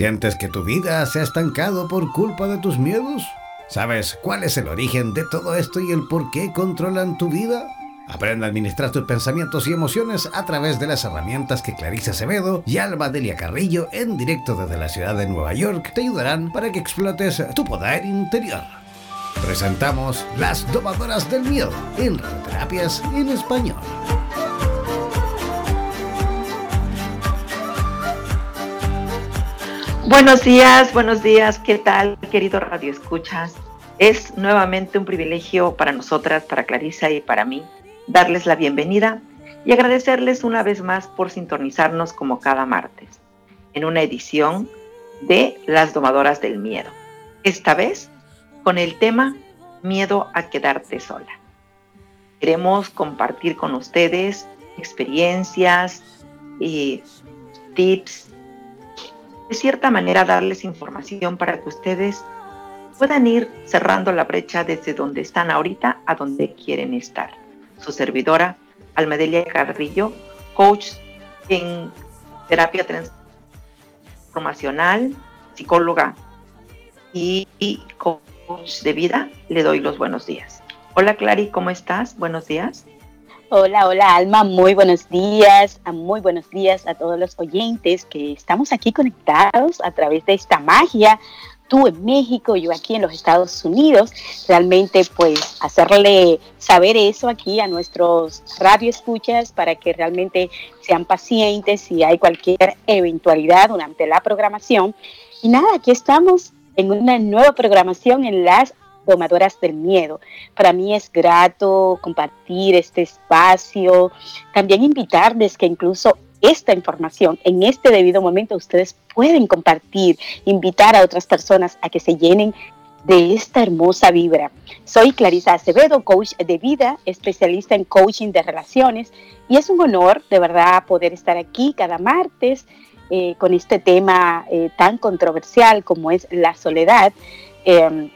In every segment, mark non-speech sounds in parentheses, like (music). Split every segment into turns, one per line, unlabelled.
¿Sientes que tu vida se ha estancado por culpa de tus miedos? ¿Sabes cuál es el origen de todo esto y el por qué controlan tu vida? Aprende a administrar tus pensamientos y emociones a través de las herramientas que Clarice Acevedo y Alba Delia Carrillo en directo desde la ciudad de Nueva York te ayudarán para que explotes tu poder interior. Presentamos Las Domadoras del Miedo en Radioterapias en Español.
Buenos días, buenos días, ¿qué tal, querido Radio Escuchas? Es nuevamente un privilegio para nosotras, para Clarisa y para mí darles la bienvenida y agradecerles una vez más por sintonizarnos como cada martes en una edición de Las Domadoras del Miedo. Esta vez con el tema Miedo a quedarte sola. Queremos compartir con ustedes experiencias y tips, de cierta manera darles información para que ustedes puedan ir cerrando la brecha desde donde están ahorita a donde quieren estar su servidora, Almedelia Carrillo, coach en terapia transformacional, psicóloga y, coach de vida. Le doy los buenos días. Hola Clary, ¿cómo estás? Buenos días.
Hola, hola Alma, muy buenos días, muy buenos días a todos los oyentes que estamos aquí conectados a través de esta magia. Tú en México, yo aquí en los Estados Unidos, realmente pues hacerle saber eso aquí a nuestros radioescuchas para que realmente sean pacientes si hay cualquier eventualidad durante la programación. Y nada, aquí estamos en una nueva programación en las domadoras del miedo. Para mí es grato compartir este espacio, también invitarles que incluso esta información en este debido momento, ustedes pueden compartir, invitar a otras personas a que se llenen de esta hermosa vibra. Soy Clarisa Acevedo, coach de vida, especialista en coaching de relaciones y es un honor de verdad poder estar aquí cada martes eh, con este tema eh, tan controversial como es la soledad. Em,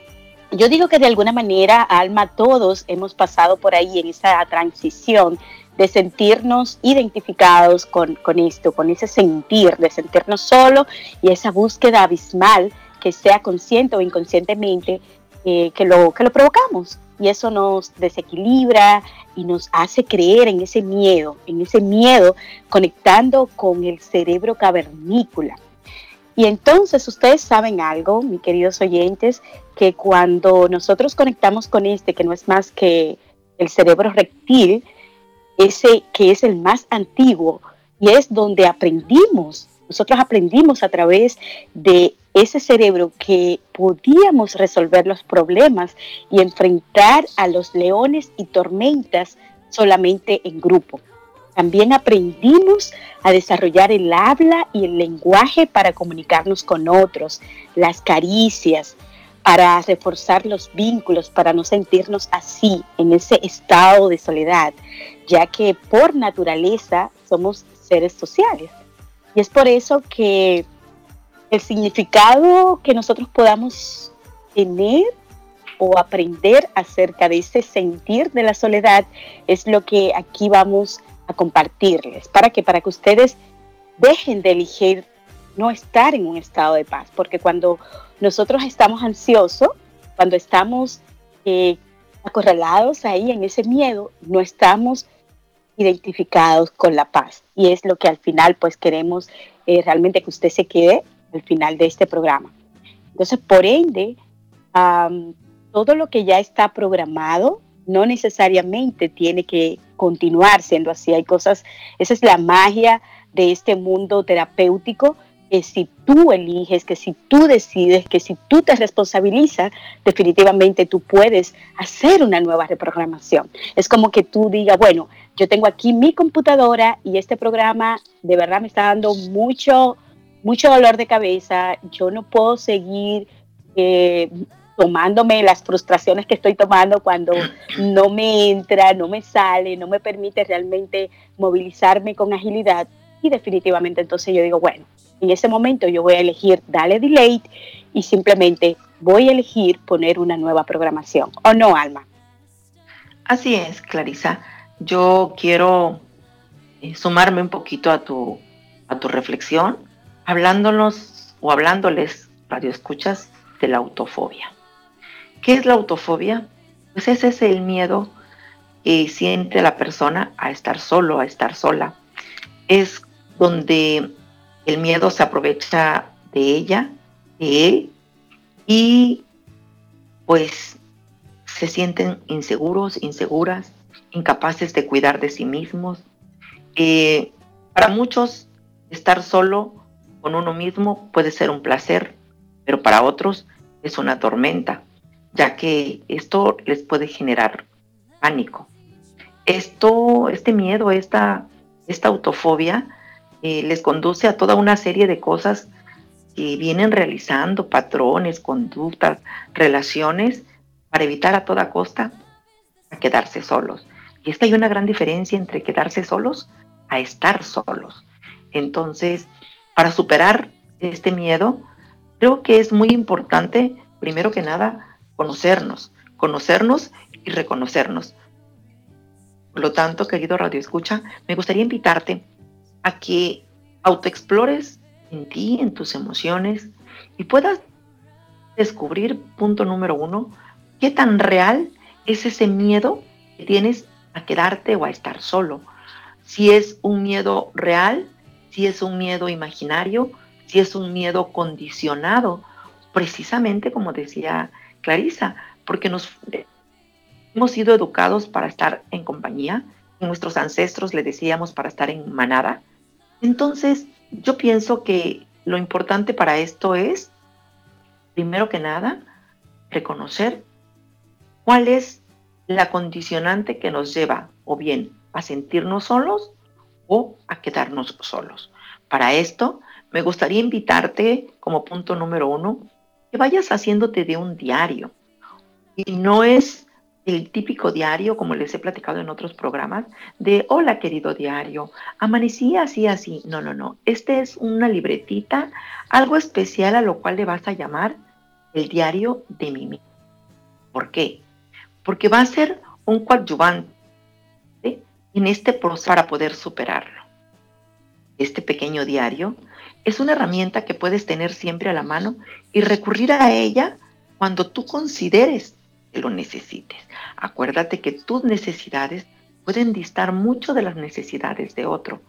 yo digo que de alguna manera, Alma, todos hemos pasado por ahí en esa transición de sentirnos identificados con, esto, con ese sentir, de sentirnos solo y esa búsqueda abismal que sea consciente o inconscientemente eh, que, lo, que lo provocamos. Y eso nos desequilibra y nos hace creer en ese miedo, en ese miedo conectando con el cerebro cavernícola. Y entonces ustedes saben algo, mis queridos oyentes, que cuando nosotros conectamos con este, que no es más que el cerebro reptil, ese que es el más antiguo y es donde aprendimos, nosotros aprendimos a través de ese cerebro que podíamos resolver los problemas y enfrentar a los leones y tormentas solamente en grupo. También aprendimos a desarrollar el habla y el lenguaje para comunicarnos con otros, las caricias, para reforzar los vínculos, para no sentirnos así, en ese estado de soledad, ya que por naturaleza somos seres sociales. Y es por eso que el significado que nosotros podamos tener o aprender acerca de ese sentir de la soledad es lo que aquí vamos a compartirles, para que para que ustedes dejen de elegir no estar en un estado de paz, porque cuando nosotros estamos ansiosos, cuando estamos eh, acorralados ahí en ese miedo, no estamos identificados con la paz. Y es lo que al final pues queremos eh, realmente que usted se quede al final de este programa. Entonces, por ende, todo lo que ya está programado no necesariamente tiene que continuar siendo así. Hay cosas, esa es la magia de este mundo terapéutico, que si tú eliges, que si tú decides, que si tú te responsabilizas, definitivamente tú puedes hacer una nueva reprogramación. Es como que tú digas, bueno, yo tengo aquí mi computadora y este programa de verdad me está dando mucho, mucho dolor de cabeza. Yo no puedo seguir eh, tomándome las frustraciones que estoy tomando cuando no me entra, no me sale, no me permite realmente movilizarme con agilidad. Y definitivamente entonces yo digo, bueno, en ese momento yo voy a elegir dale delay y simplemente voy a elegir poner una nueva programación. ¿O no, Alma?
Así es, Clarisa. Yo quiero eh, sumarme un poquito a tu, a tu reflexión, hablándonos o hablándoles, radioescuchas, de la autofobia. ¿Qué es la autofobia? Pues ese es el miedo que siente la persona a estar solo, a estar sola. Es donde el miedo se aprovecha de ella, de él, y pues se sienten inseguros, inseguras, incapaces de cuidar de sí mismos. Eh, para muchos, estar solo con uno mismo puede ser un placer, pero para otros es una tormenta, ya que esto les puede generar pánico. Esto, este miedo, esta, esta autofobia, eh, les conduce a toda una serie de cosas que vienen realizando, patrones, conductas, relaciones, para evitar a toda costa quedarse solos. Y es que hay una gran diferencia entre quedarse solos a estar solos. Entonces, para superar este miedo, creo que es muy importante, primero que nada, conocernos, conocernos y reconocernos. Por lo tanto, querido Radio Escucha, me gustaría invitarte a que autoexplores en ti, en tus emociones y puedas descubrir, punto número uno, qué tan real es ese miedo que tienes a quedarte o a estar solo. Si es un miedo real, si es un miedo imaginario, si es un miedo condicionado, precisamente como decía Clarisa, porque nos hemos sido educados para estar en compañía, nuestros ancestros le decíamos para estar en manada. Entonces, yo pienso que lo importante para esto es, primero que nada, reconocer cuál es la condicionante que nos lleva o bien a sentirnos solos o a quedarnos solos. Para esto, me gustaría invitarte como punto número uno que vayas haciéndote de un diario. Y no es el típico diario, como les he platicado en otros programas, de hola querido diario, amanecí así, así. No, no, no. Este es una libretita, algo especial a lo cual le vas a llamar el diario de Mimi. ¿Por qué? Porque va a ser un coadyuvante en este proceso para poder superarlo. Este pequeño diario es una herramienta que puedes tener siempre a la mano y recurrir a ella cuando tú consideres que lo necesites. Acuérdate que tus necesidades pueden distar mucho de las necesidades de otro.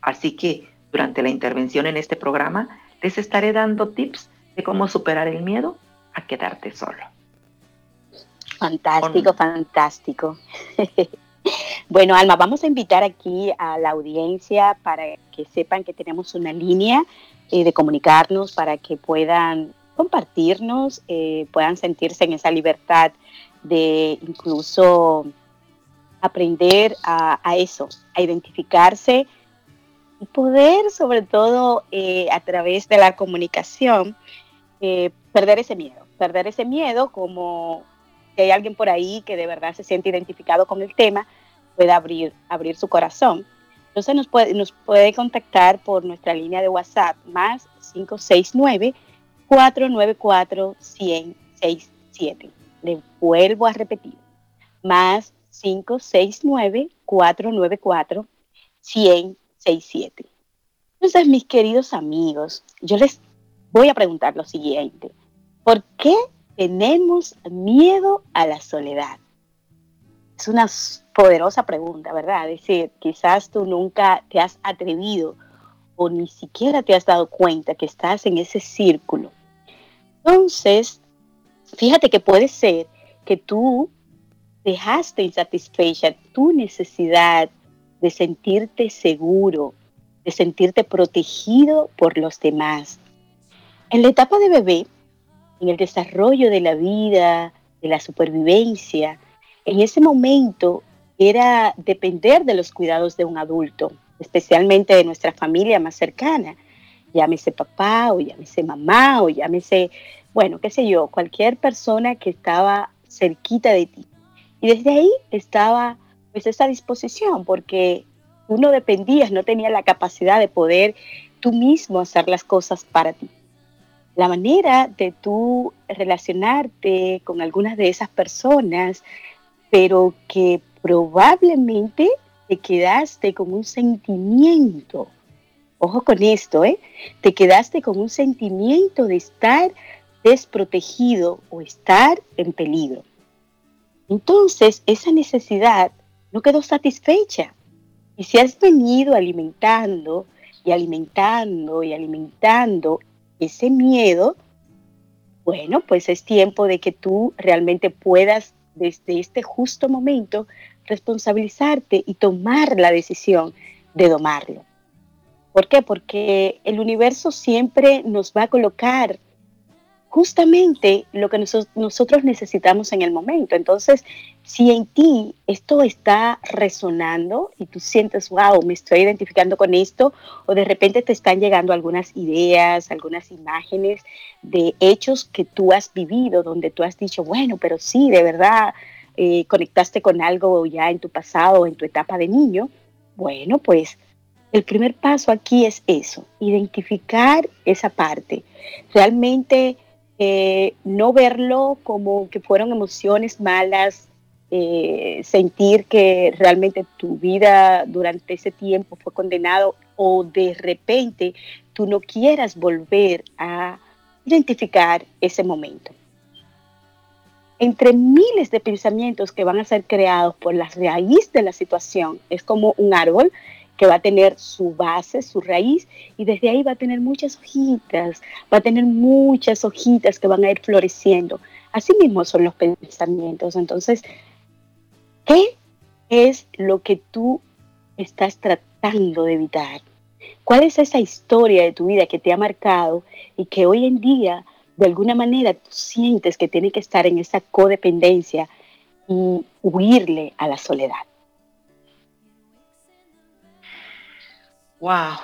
Así que durante la intervención en este programa les estaré dando tips de cómo superar el miedo a quedarte solo.
Fantástico, fantástico. (laughs) Bueno, Alma, vamos a invitar aquí a la audiencia para que sepan que tenemos una línea eh, de comunicarnos para que puedan compartirnos, eh, puedan sentirse en esa libertad de incluso aprender a, eso, a identificarse y poder, sobre todo eh, a través de la comunicación, perder ese miedo, perder ese miedo como si hay alguien por ahí que de verdad se siente identificado con el tema, pueda abrir, abrir su corazón. Entonces nos puede, nos puede contactar por nuestra línea de WhatsApp más 569-494-1067. Le vuelvo a repetir, más 569-494-1067. Entonces, mis queridos amigos, yo les voy a preguntar lo siguiente. ¿Por qué tenemos miedo a la soledad? Es una poderosa pregunta, ¿verdad? Es decir, quizás tú nunca te has atrevido o ni siquiera te has dado cuenta que estás en ese círculo. Entonces, fíjate que puede ser que tú dejaste insatisfecha tu necesidad de sentirte seguro, de sentirte protegido por los demás. En la etapa de bebé, en el desarrollo de la vida, de la supervivencia, en ese momento era depender de los cuidados de un adulto, especialmente de nuestra familia más cercana, llámese papá o llámese mamá o llámese, bueno, qué sé yo, cualquier persona que estaba cerquita de ti. Y desde ahí estaba pues esa disposición, porque uno dependías, no tenía la capacidad de poder tú mismo hacer las cosas para ti. La manera de tú relacionarte con algunas de esas personas pero que probablemente te quedaste con un sentimiento ojo con esto, ¿eh? Te quedaste con un sentimiento de estar desprotegido o estar en peligro. Entonces, esa necesidad no quedó satisfecha. Y si has venido alimentando y alimentando y alimentando ese miedo, bueno, pues es tiempo de que tú realmente puedas desde este justo momento responsabilizarte y tomar la decisión de domarlo. ¿Por qué? Porque el universo siempre nos va a colocar justamente lo que nosotros necesitamos en el momento. Entonces, si en ti esto está resonando y tú sientes, wow, me estoy identificando con esto, o de repente te están llegando algunas ideas, algunas imágenes de hechos que tú has vivido, donde tú has dicho, bueno, pero sí, de verdad, eh, conectaste con algo ya en tu pasado, en tu etapa de niño, bueno, pues el primer paso aquí es eso, identificar esa parte. Realmente eh, no verlo como que fueron emociones malas, eh, sentir que realmente tu vida durante ese tiempo fue condenado o de repente tú no quieras volver a identificar ese momento. Entre miles de pensamientos que van a ser creados por la raíz de la situación, es como un árbol que va a tener su base, su raíz, y desde ahí va a tener muchas hojitas, va a tener muchas hojitas que van a ir floreciendo. Así mismo son los pensamientos. Entonces, ¿qué es lo que tú estás tratando de evitar? ¿Cuál es esa historia de tu vida que te ha marcado y que hoy en día, de alguna manera, tú sientes que tiene que estar en esa codependencia y huirle a la soledad?
Wow,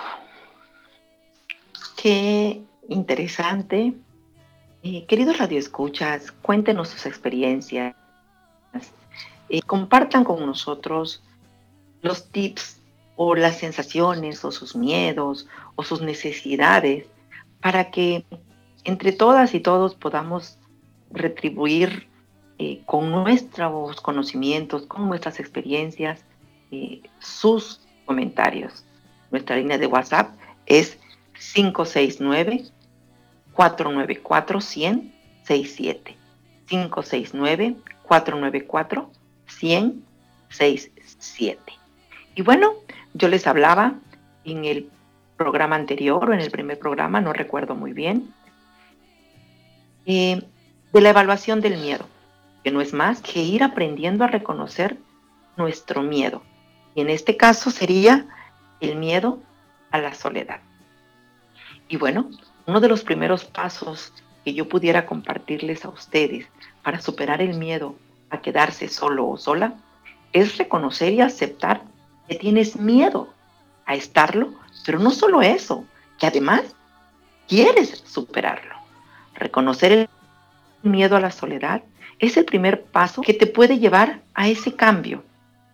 qué interesante. Eh, queridos radioescuchas, cuéntenos sus experiencias. Eh, compartan con nosotros los tips o las sensaciones o sus miedos o sus necesidades para que entre todas y todos podamos retribuir eh, con nuestros conocimientos, con nuestras experiencias, sus comentarios. Nuestra línea de WhatsApp es 569-494-1067. 569-494-1067. Y bueno, yo les hablaba en el programa anterior o en el primer programa, no recuerdo muy bien, eh, de la evaluación del miedo, que no es más que ir aprendiendo a reconocer nuestro miedo. Y en este caso sería el miedo a la soledad. Y bueno, uno de los primeros pasos que yo pudiera compartirles a ustedes para superar el miedo a quedarse solo o sola es reconocer y aceptar que tienes miedo a estarlo, pero no solo eso, que además quieres superarlo. Reconocer el miedo a la soledad es el primer paso que te puede llevar a ese cambio.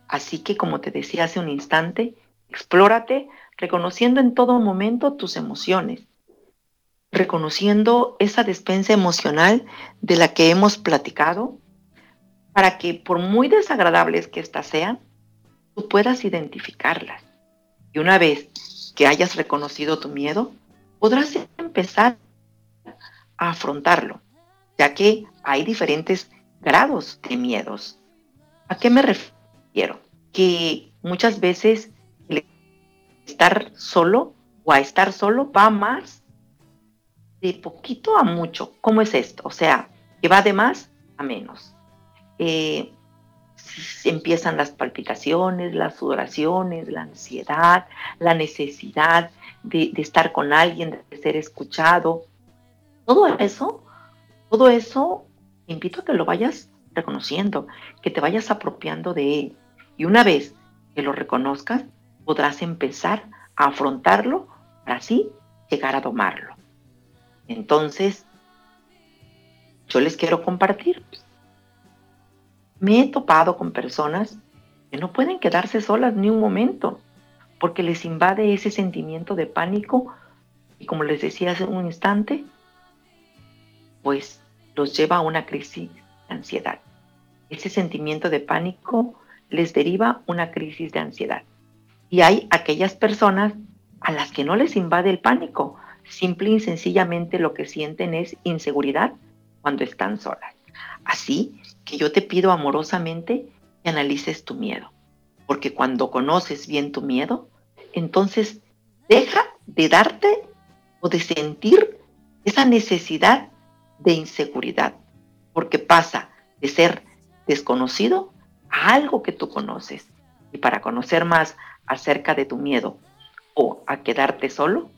Así que, como te decía hace un instante, Explórate reconociendo en todo momento tus emociones, reconociendo esa despensa emocional de la que hemos platicado, para que por muy desagradables que éstas sean, tú puedas identificarlas. Y una vez que hayas reconocido tu miedo, podrás empezar a afrontarlo, ya que hay diferentes grados de miedos. ¿A qué me refiero? Que muchas veces estar solo o a estar solo va más de poquito a mucho. ¿Cómo es esto? O sea, que va de más a menos. Eh, empiezan las palpitaciones, las sudoraciones, la ansiedad, la necesidad de, de, estar con alguien, de ser escuchado. Todo eso, todo eso, invito a que lo vayas reconociendo, que te vayas apropiando de él. Y una vez que lo reconozcas, podrás empezar a afrontarlo para así llegar a domarlo. Entonces, yo les quiero compartir. Me he topado con personas que no pueden quedarse solas ni un momento, porque les invade ese sentimiento de pánico y como les decía hace un instante, pues los lleva a una crisis de ansiedad. Ese sentimiento de pánico les deriva una crisis de ansiedad. Y hay aquellas personas a las que no les invade el pánico. Simple y sencillamente lo que sienten es inseguridad cuando están solas. Así que yo te pido amorosamente que analices tu miedo, porque cuando conoces bien tu miedo, entonces deja de darte o de sentir esa necesidad de inseguridad, porque pasa de ser desconocido a algo que tú conoces. Y para conocer más acerca de tu miedo o a quedarte solo,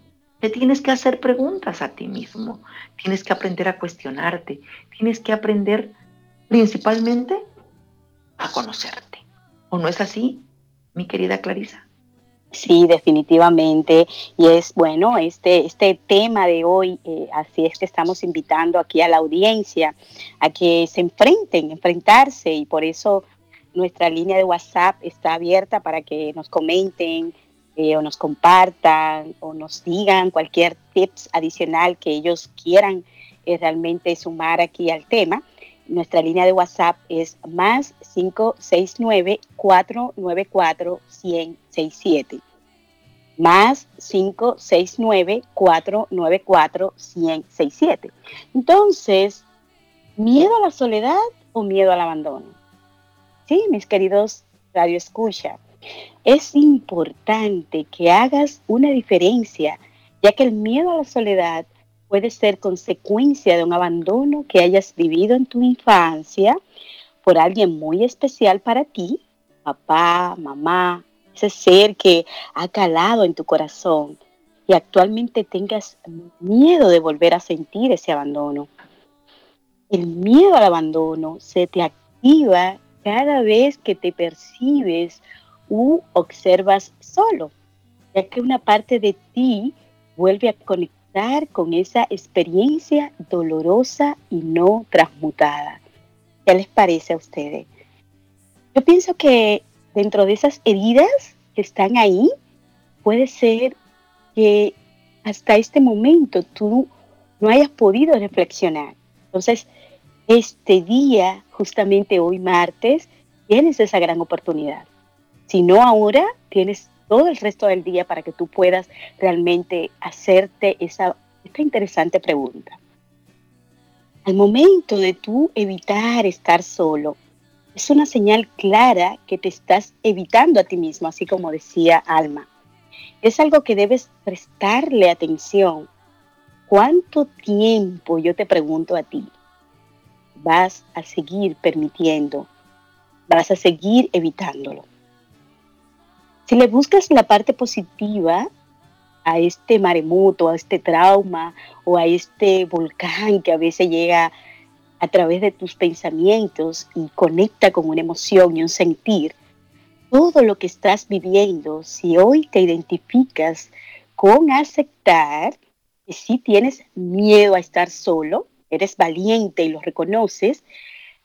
te tienes que hacer preguntas a ti mismo, tienes que aprender a cuestionarte, tienes que aprender principalmente a conocerte. ¿O no es así, mi querida Clarisa?
Sí, definitivamente. Y es bueno, este, este tema de hoy, eh, así es que estamos invitando aquí a la audiencia a que se enfrenten, enfrentarse, y por eso nuestra línea de WhatsApp está abierta para que nos comenten eh, o nos compartan o nos digan cualquier tips adicional que ellos quieran eh, realmente sumar aquí al tema. Nuestra línea de WhatsApp es más 569-494-1067. Más 569-494-1067. Entonces, ¿miedo a la soledad o miedo al abandono? Sí, mis queridos Radio Escucha, es importante que hagas una diferencia, ya que el miedo a la soledad puede ser consecuencia de un abandono que hayas vivido en tu infancia por alguien muy especial para ti, papá, mamá, ese ser que ha calado en tu corazón y actualmente tengas miedo de volver a sentir ese abandono. El miedo al abandono se te activa cada vez que te percibes u observas solo, ya que una parte de ti vuelve a conectar con esa experiencia dolorosa y no transmutada. ¿Qué les parece a ustedes? Yo pienso que dentro de esas heridas que están ahí, puede ser que hasta este momento tú no hayas podido reflexionar. Entonces, este día, justamente hoy martes, tienes esa gran oportunidad. Si no ahora, tienes todo el resto del día para que tú puedas realmente hacerte esa, esta interesante pregunta. Al momento de tú evitar estar solo, es una señal clara que te estás evitando a ti mismo, así como decía Alma. Es algo que debes prestarle atención. ¿Cuánto tiempo, yo te pregunto a ti, vas a seguir permitiendo, vas a seguir evitándolo. Si le buscas la parte positiva a este maremoto, a este trauma o a este volcán que a veces llega a través de tus pensamientos y conecta con una emoción y un sentir, todo lo que estás viviendo, si hoy te identificas con aceptar que si tienes miedo a estar solo, eres valiente y lo reconoces,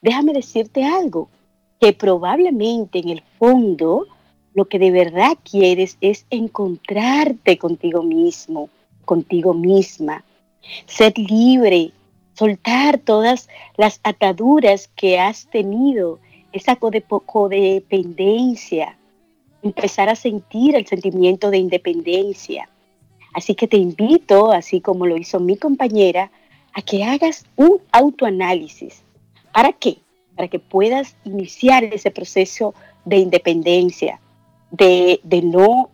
déjame decirte algo, que probablemente en el fondo lo que de verdad quieres es encontrarte contigo mismo, contigo misma, ser libre, soltar todas las ataduras que has tenido, esa codependencia, empezar a sentir el sentimiento de independencia. Así que te invito, así como lo hizo mi compañera, a que hagas un autoanálisis. ¿Para qué? Para que puedas iniciar ese proceso de independencia, de, de no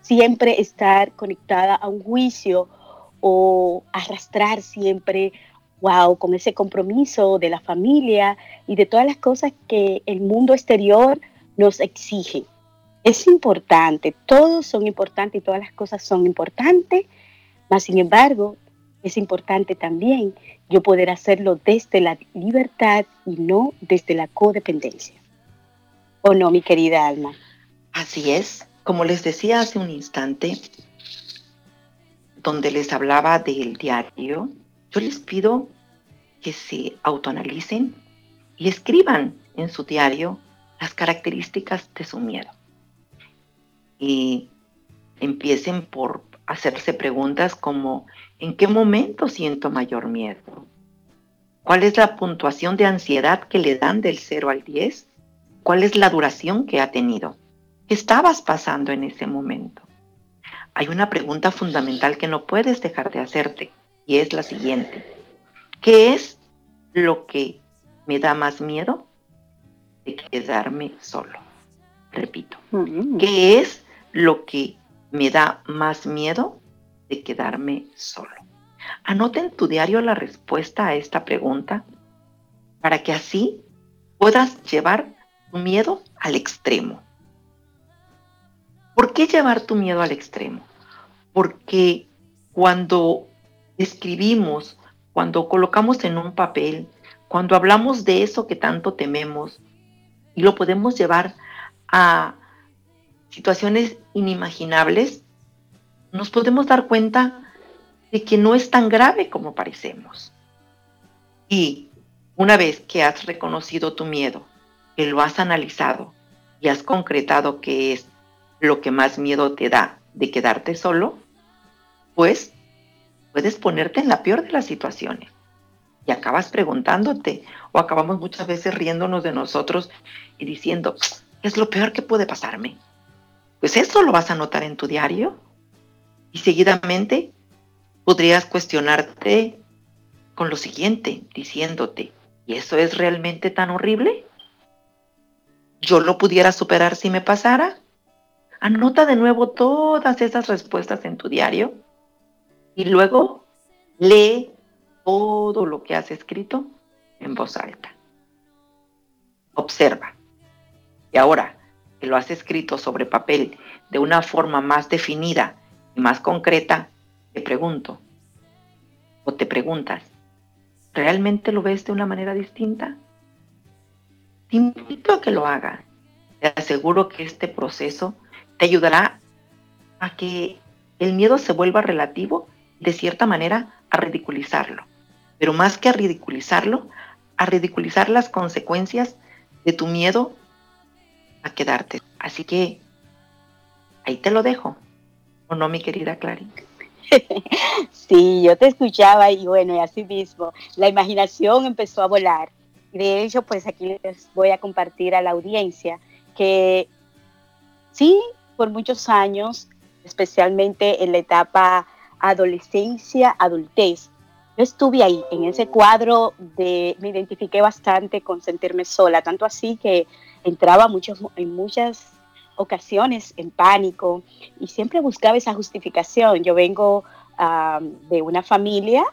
siempre estar conectada a un juicio o arrastrar siempre, wow, con ese compromiso de la familia y de todas las cosas que el mundo exterior nos exige. Es importante, todos son importantes y todas las cosas son importantes, mas sin embargo, es importante también yo poder hacerlo desde la libertad y no desde la codependencia. ¿O no, mi querida Alma?
Así es. Como les decía hace un instante, donde les hablaba del diario, yo les pido que se autoanalicen y escriban en su diario las características de su miedo. Y empiecen por hacerse preguntas como ¿en qué momento siento mayor miedo? ¿Cuál es la puntuación de ansiedad que le dan del 0 al 10? ¿Cuál es la duración que ha tenido? ¿Qué estabas pasando en ese momento? hay una pregunta fundamental que no puedes dejar de hacerte y es la siguiente. ¿Qué es lo que me da más miedo de quedarme solo? Repito. ¿qué es lo que me da más miedo de quedarme solo? Anota en tu diario la respuesta a esta pregunta para que así puedas llevar tu miedo al extremo. ¿Por qué llevar tu miedo al extremo? Porque cuando escribimos, cuando colocamos en un papel, cuando hablamos de eso que tanto tememos y lo podemos llevar a situaciones inimaginables, nos podemos dar cuenta de que no es tan grave como parecemos. Y una vez que has reconocido tu miedo, que lo has analizado y has concretado que es lo que más miedo te da de quedarte solo, pues puedes ponerte en la peor de las situaciones. Y acabas preguntándote, o acabamos muchas veces riéndonos de nosotros y diciendo, ¿qué es lo peor que puede pasarme? Pues eso lo vas a anotar en tu diario. Y seguidamente podrías cuestionarte con lo siguiente, diciéndote, ¿y eso es realmente tan horrible? ¿Yo lo pudiera superar si me pasara? Anota de nuevo todas esas respuestas en tu diario y luego lee todo lo que has escrito en voz alta. Observa. Y ahora que lo has escrito sobre papel de una forma más definida y más concreta, te pregunto, o te preguntas, ¿realmente lo ves de una manera distinta? Te invito a que lo hagas. Te aseguro que este proceso te ayudará a que el miedo se vuelva relativo de cierta manera, a ridiculizarlo. Pero más que a ridiculizarlo, a ridiculizar las consecuencias de tu miedo a quedarte. Así que ahí te lo dejo. ¿O no, mi querida Clary? (laughs)
Sí, yo te escuchaba y bueno, y así mismo, la imaginación empezó a volar. De hecho, pues aquí les voy a compartir a la audiencia que sí, por muchos años, especialmente en la etapa adolescencia, adultez. Yo estuve ahí, en ese cuadro de, me identifiqué bastante con sentirme sola, tanto así que entraba muchos, en muchas ocasiones en pánico y siempre buscaba esa justificación. Yo vengo de una familia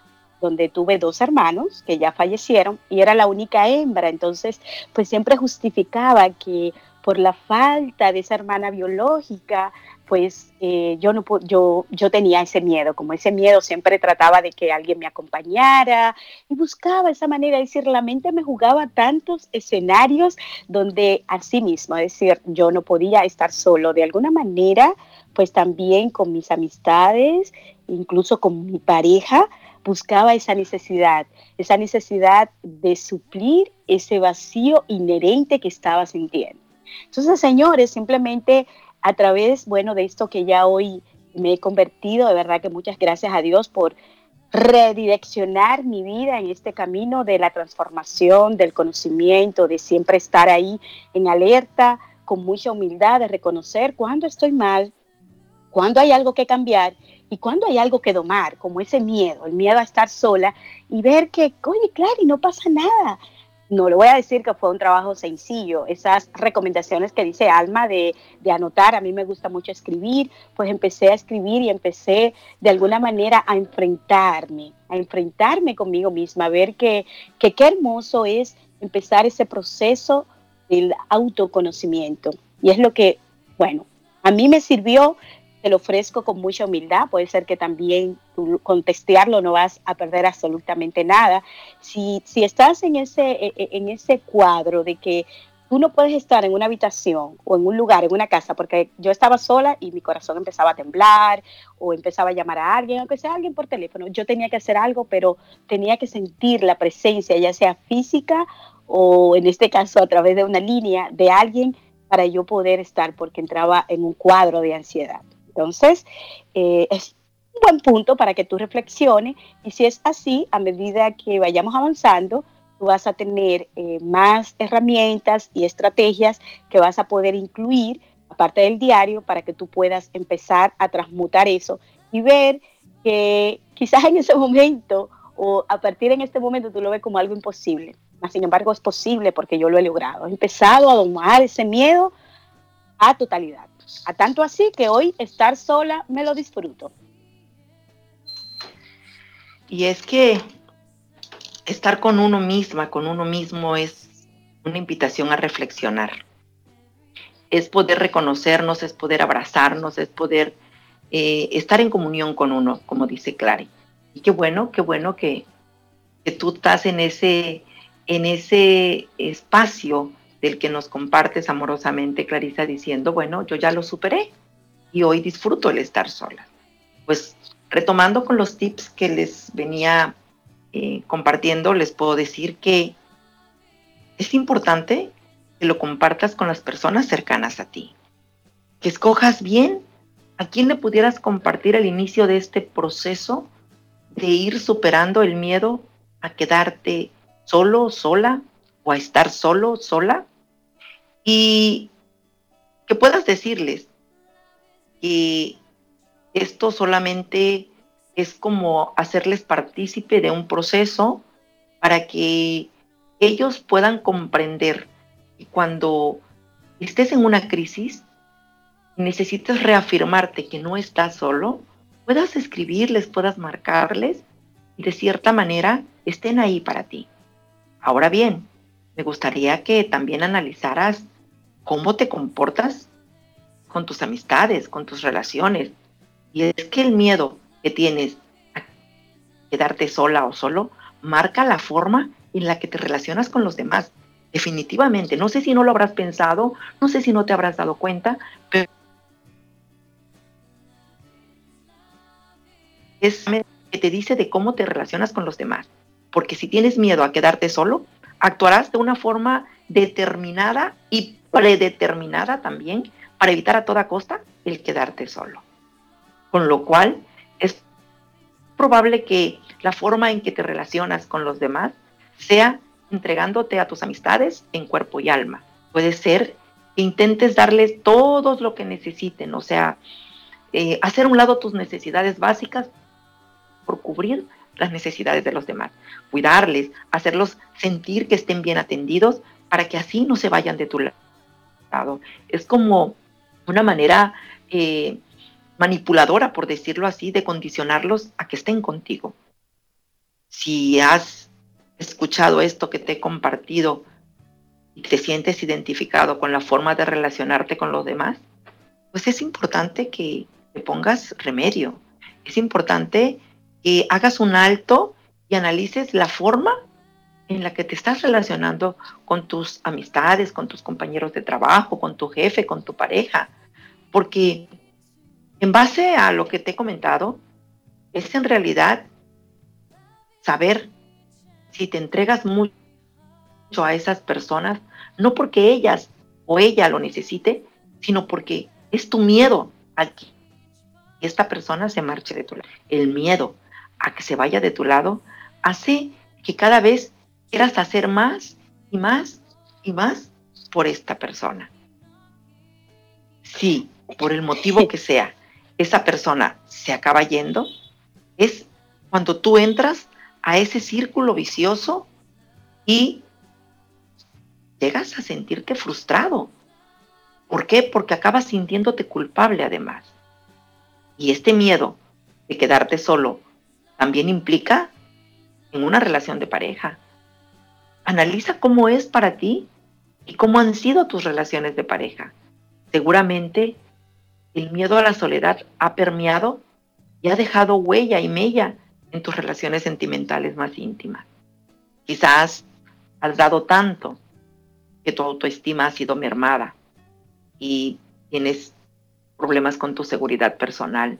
donde tuve dos hermanos que ya fallecieron y era la única hembra, entonces pues siempre justificaba que por la falta de esa hermana biológica, pues eh, yo, no, yo, yo tenía ese miedo, como ese miedo siempre trataba de que alguien me acompañara y buscaba esa manera, de decir, la mente me jugaba tantos escenarios donde así mismo, es decir, yo no podía estar solo, de alguna manera, pues también con mis amistades, incluso con mi pareja, buscaba esa necesidad, esa necesidad de suplir ese vacío inherente que estaba sintiendo. Entonces, señores, simplemente a través, bueno, de esto que ya hoy me he convertido, de verdad que muchas gracias a Dios por redireccionar mi vida en este camino de la transformación, del conocimiento, de siempre estar ahí en alerta, con mucha humildad, de reconocer cuando estoy mal, cuando hay algo que cambiar y cuando hay algo que domar, como ese miedo, el miedo a estar sola y ver que, oye, claro, y no pasa nada no le voy a decir que fue un trabajo sencillo. Esas recomendaciones que dice Alma de, anotar, a mí me gusta mucho escribir, pues empecé a escribir y empecé de alguna manera a enfrentarme, a enfrentarme conmigo misma, a ver que, que qué hermoso es empezar ese proceso del autoconocimiento. Y es lo que, bueno, a mí me sirvió te lo ofrezco con mucha humildad. Puede ser que también tú con testearlo no vas a perder absolutamente nada. Si, si estás en ese, e, e, en ese cuadro de que tú no puedes estar en una habitación o en un lugar, en una casa, porque yo estaba sola y mi corazón empezaba a temblar o empezaba a llamar a alguien, aunque sea alguien por teléfono. Yo tenía que hacer algo, pero tenía que sentir la presencia, ya sea física o en este caso a través de una línea de alguien para yo poder estar, porque entraba en un cuadro de ansiedad. Entonces, eh, es un buen punto para que tú reflexiones y si es así, a medida que vayamos avanzando, tú vas a tener eh, más herramientas y estrategias que vas a poder incluir aparte del diario, para que tú puedas empezar a transmutar eso y ver que quizás en ese momento o a partir en este momento tú lo ves como algo imposible. Sin embargo, es posible porque yo lo he logrado. He empezado a domar ese miedo a totalidad. A tanto así que hoy estar sola me lo disfruto.
Y es que estar con uno misma, con uno mismo, es una invitación a reflexionar. Es poder reconocernos, es poder abrazarnos, es poder eh, estar en comunión con uno, como dice Clary. Y qué bueno, qué bueno que, que tú estás en ese, en ese espacio del que nos compartes amorosamente, Clarisa, diciendo, bueno, yo ya lo superé y hoy disfruto el estar sola. Pues retomando con los tips que les venía eh, compartiendo, les puedo decir que es importante que lo compartas con las personas cercanas a ti. Que escojas bien a quién le pudieras compartir el inicio de este proceso de ir superando el miedo a quedarte solo, sola, o a estar solo, sola, y que puedas decirles que esto solamente es como hacerles partícipe de un proceso para que ellos puedan comprender que cuando estés en una crisis necesitas reafirmarte que no estás solo, puedas escribirles, puedas marcarles y de cierta manera estén ahí para ti. Ahora bien, me gustaría que también analizaras cómo te comportas con tus amistades, con tus relaciones. Y es que el miedo que tienes a quedarte sola o solo marca la forma en la que te relacionas con los demás. Definitivamente, no sé si no lo habrás pensado, no sé si no te habrás dado cuenta, pero es que te dice de cómo te relacionas con los demás. Porque si tienes miedo a quedarte solo, actuarás de una forma determinada y predeterminada también para evitar a toda costa el quedarte solo. Con lo cual, es probable que la forma en que te relacionas con los demás sea entregándote a tus amistades en cuerpo y alma. Puede ser que intentes darles todo lo que necesiten, o sea, eh, hacer un lado tus necesidades básicas por cubrir las necesidades de los demás, cuidarles, hacerlos sentir que estén bien atendidos para que así no se vayan de tu lado es como una manera eh, manipuladora, por decirlo así, de condicionarlos a que estén contigo. Si has escuchado esto que te he compartido y te sientes identificado con la forma de relacionarte con los demás, pues es importante que te pongas remedio. Es importante que hagas un alto y analices la forma en la que te estás relacionando con tus amistades, con tus compañeros de trabajo, con tu jefe, con tu pareja. Porque en base a lo que te he comentado, es en realidad saber si te entregas mucho a esas personas, no porque ellas o ella lo necesite, sino porque es tu miedo a que esta persona se marche de tu lado. El miedo a que se vaya de tu lado hace que cada vez quieras hacer más y más y más por esta persona. Si por el motivo que sea esa persona se acaba yendo, es cuando tú entras a ese círculo vicioso y llegas a sentirte frustrado. ¿Por qué? Porque acabas sintiéndote culpable además. Y este miedo de quedarte solo también implica en una relación de pareja, Analiza cómo es para ti y cómo han sido tus relaciones de pareja. Seguramente el miedo a la soledad ha permeado y ha dejado huella y mella en tus relaciones sentimentales más íntimas. Quizás has dado tanto que tu autoestima ha sido mermada y tienes problemas con tu seguridad personal,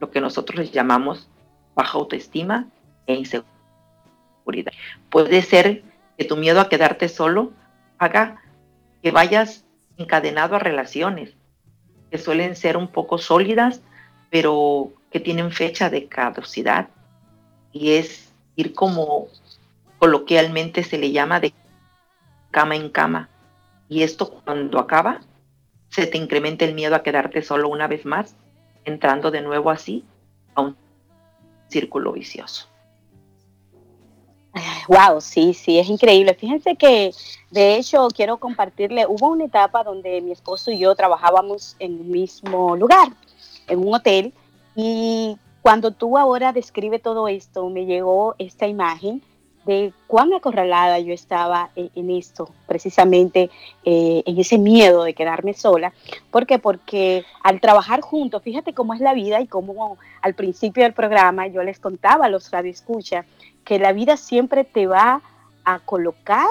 lo que nosotros llamamos baja autoestima e inseguridad. Puede ser que tu miedo a quedarte solo haga que vayas encadenado a relaciones que suelen ser un poco sólidas, pero que tienen fecha de caducidad. Y es ir como coloquialmente se le llama de cama en cama. Y esto cuando acaba se te incrementa el miedo a quedarte solo una vez más, entrando de nuevo así a un círculo vicioso.
Wow, sí, sí, es increíble. Fíjense que, de hecho, quiero compartirle, hubo una etapa donde mi esposo y yo trabajábamos en un mismo lugar, en un hotel, y cuando tú ahora describe todo esto, me llegó esta imagen de cuán acorralada yo estaba en, esto, precisamente eh, en ese miedo de quedarme sola. ¿Por qué? Porque al trabajar juntos, fíjate cómo es la vida y cómo al principio del programa yo les contaba a los radioescuchas que la vida siempre te va a colocar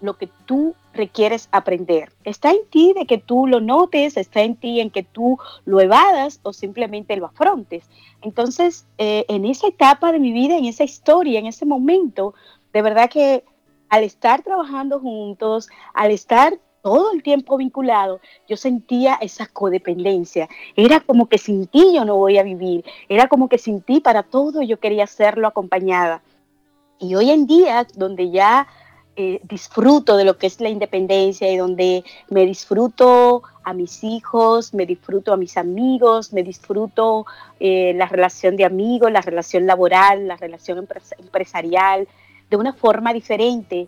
lo que tú requieres aprender. Está en ti de que tú lo notes, está en ti en que tú lo evadas o simplemente lo afrontes. Entonces, eh, en esa etapa de mi vida, en esa historia, en ese momento, de verdad que al estar trabajando juntos, al estar todo el tiempo vinculado, yo sentía esa codependencia. Era como que sin ti yo no voy a vivir, era como que sin ti para todo yo quería hacerlo acompañada. Y hoy en día, donde ya eh, disfruto de lo que es la independencia y donde me disfruto a mis hijos, me disfruto a mis amigos, me disfruto eh, la relación de amigos, la relación laboral, la relación empresarial, de una forma diferente.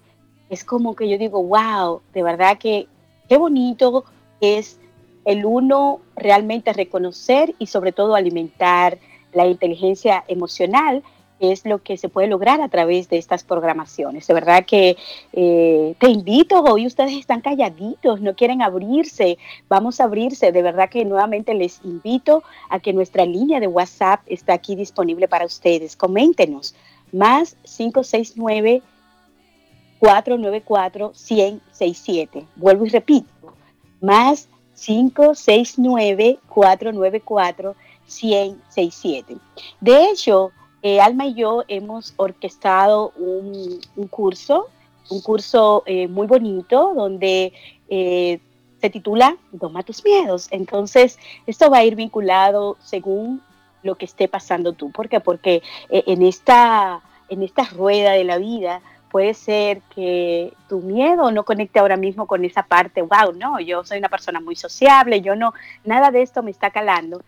Es como que yo digo, wow, de verdad que qué bonito es el uno realmente reconocer y sobre todo alimentar la inteligencia emocional es lo que se puede lograr a través de estas programaciones. De verdad que eh, te invito, hoy ustedes están calladitos, no quieren abrirse, vamos a abrirse. De verdad que nuevamente les invito a que nuestra línea de WhatsApp está aquí disponible para ustedes. Coméntenos, más 569 494 1067. Vuelvo y repito, más 569 494 1067. De hecho, eh, Alma y yo hemos orquestado un, curso, un curso eh, muy bonito donde eh, se titula Doma tus miedos. Entonces, esto va a ir vinculado según lo que esté pasando tú. ¿Por qué? Porque en, esta, en esta rueda de la vida puede ser que tu miedo no conecte ahora mismo con esa parte, wow, no, yo soy una persona muy sociable, yo no, nada de esto me está calando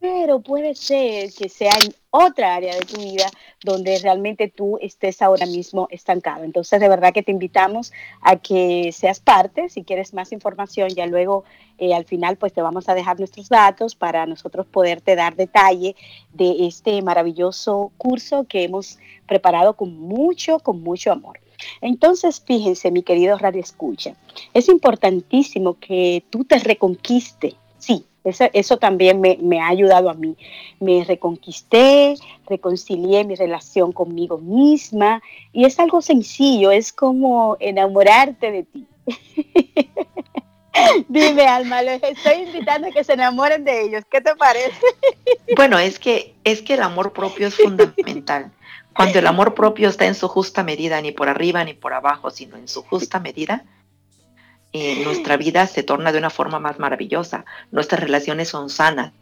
pero puede ser que sea en otra área de tu vida donde realmente tú estés ahora mismo estancado. Entonces, de verdad que te invitamos a que seas parte. Si quieres más información, ya luego eh, al final, pues te vamos a dejar nuestros datos para nosotros poderte dar detalle de este maravilloso curso que hemos preparado con mucho, con mucho amor. Entonces, fíjense, mi querido Radio Escucha, es importantísimo que tú te reconquiste. Sí, eso, también me, ha ayudado a mí. Me reconquisté, reconcilié mi relación conmigo misma y es algo sencillo, es como enamorarte de ti. (laughs) Dime, Alma, les estoy invitando a que se enamoren de ellos. ¿Qué te parece?
Bueno, es que, es que el amor propio es fundamental. Cuando el amor propio está en su justa medida, ni por arriba ni por abajo, sino en su justa medida, eh, nuestra vida se torna de una forma más maravillosa. Nuestras relaciones son sanas.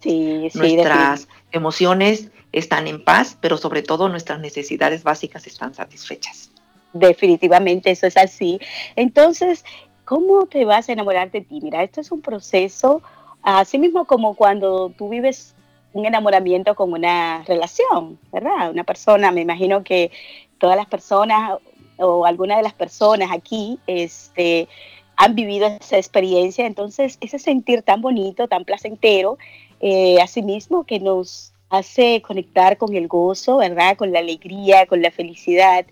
Sí,
Nuestras emociones están en paz, pero sobre todo nuestras necesidades básicas están satisfechas.
Definitivamente eso es así. Entonces, ¿cómo te vas a enamorar de ti? Mira, esto es un proceso, así mismo como cuando tú vives un enamoramiento con una relación, ¿verdad? Una persona, me imagino que todas las personas o alguna de las personas aquí este, han vivido esa experiencia. Entonces, ese sentir tan bonito, tan placentero, eh, asimismo que nos hace conectar con el gozo, ¿verdad? Con la alegría, con la felicidad,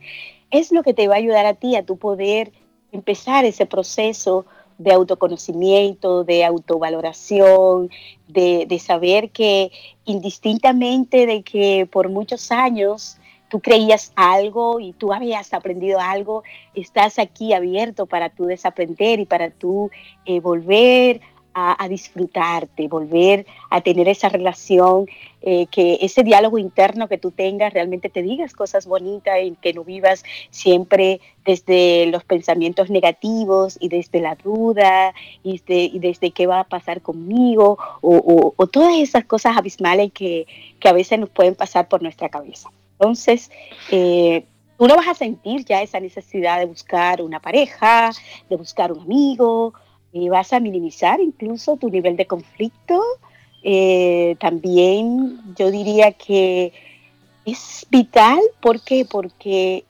es lo que te va a ayudar a ti a tu poder empezar ese proceso de autoconocimiento, de autovaloración, de, de saber que indistintamente de que por muchos años tú creías algo y tú habías aprendido algo, estás aquí abierto para tú desaprender y para tú eh, volver a, disfrutarte, volver a tener esa relación, eh, que ese diálogo interno que tú tengas realmente te digas cosas bonitas y que no vivas siempre desde los pensamientos negativos y desde la duda y, desde qué va a pasar conmigo o, todas esas cosas abismales que, que a veces nos pueden pasar por nuestra cabeza. Entonces, eh, tú no vas a sentir ya esa necesidad de buscar una pareja, de buscar un amigo, y vas a minimizar incluso tu nivel de conflicto. Eh, también yo diría que es vital, ¿por qué? Porque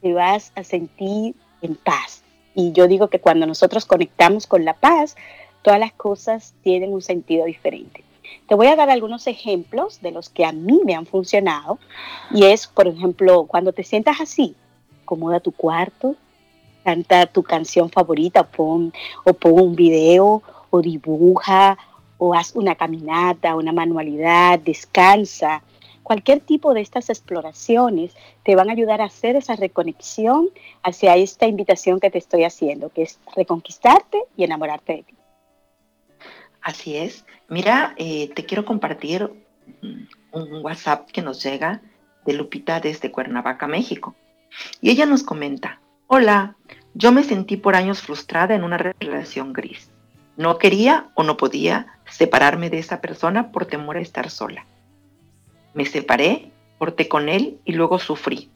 te vas a sentir en paz. Y yo digo que cuando nosotros conectamos con la paz, todas las cosas tienen un sentido diferente. Te voy a dar algunos ejemplos de los que a mí me han funcionado. Y es, por ejemplo, cuando te sientas así, acomoda tu cuarto, canta tu canción favorita, pon, o pon un video, o dibuja, o haz una caminata, una manualidad, descansa. Cualquier tipo de estas exploraciones te van a ayudar a hacer esa reconexión hacia esta invitación que te estoy haciendo, que es reconquistarte y enamorarte de ti.
Así es. Mira, eh, te quiero compartir un WhatsApp que nos llega de Lupita desde Cuernavaca, México. Y ella nos comenta, hola, yo me sentí por años frustrada en una relación gris. No quería o no podía separarme de esa persona por temor a estar sola. Me separé, corté con él y luego sufrí.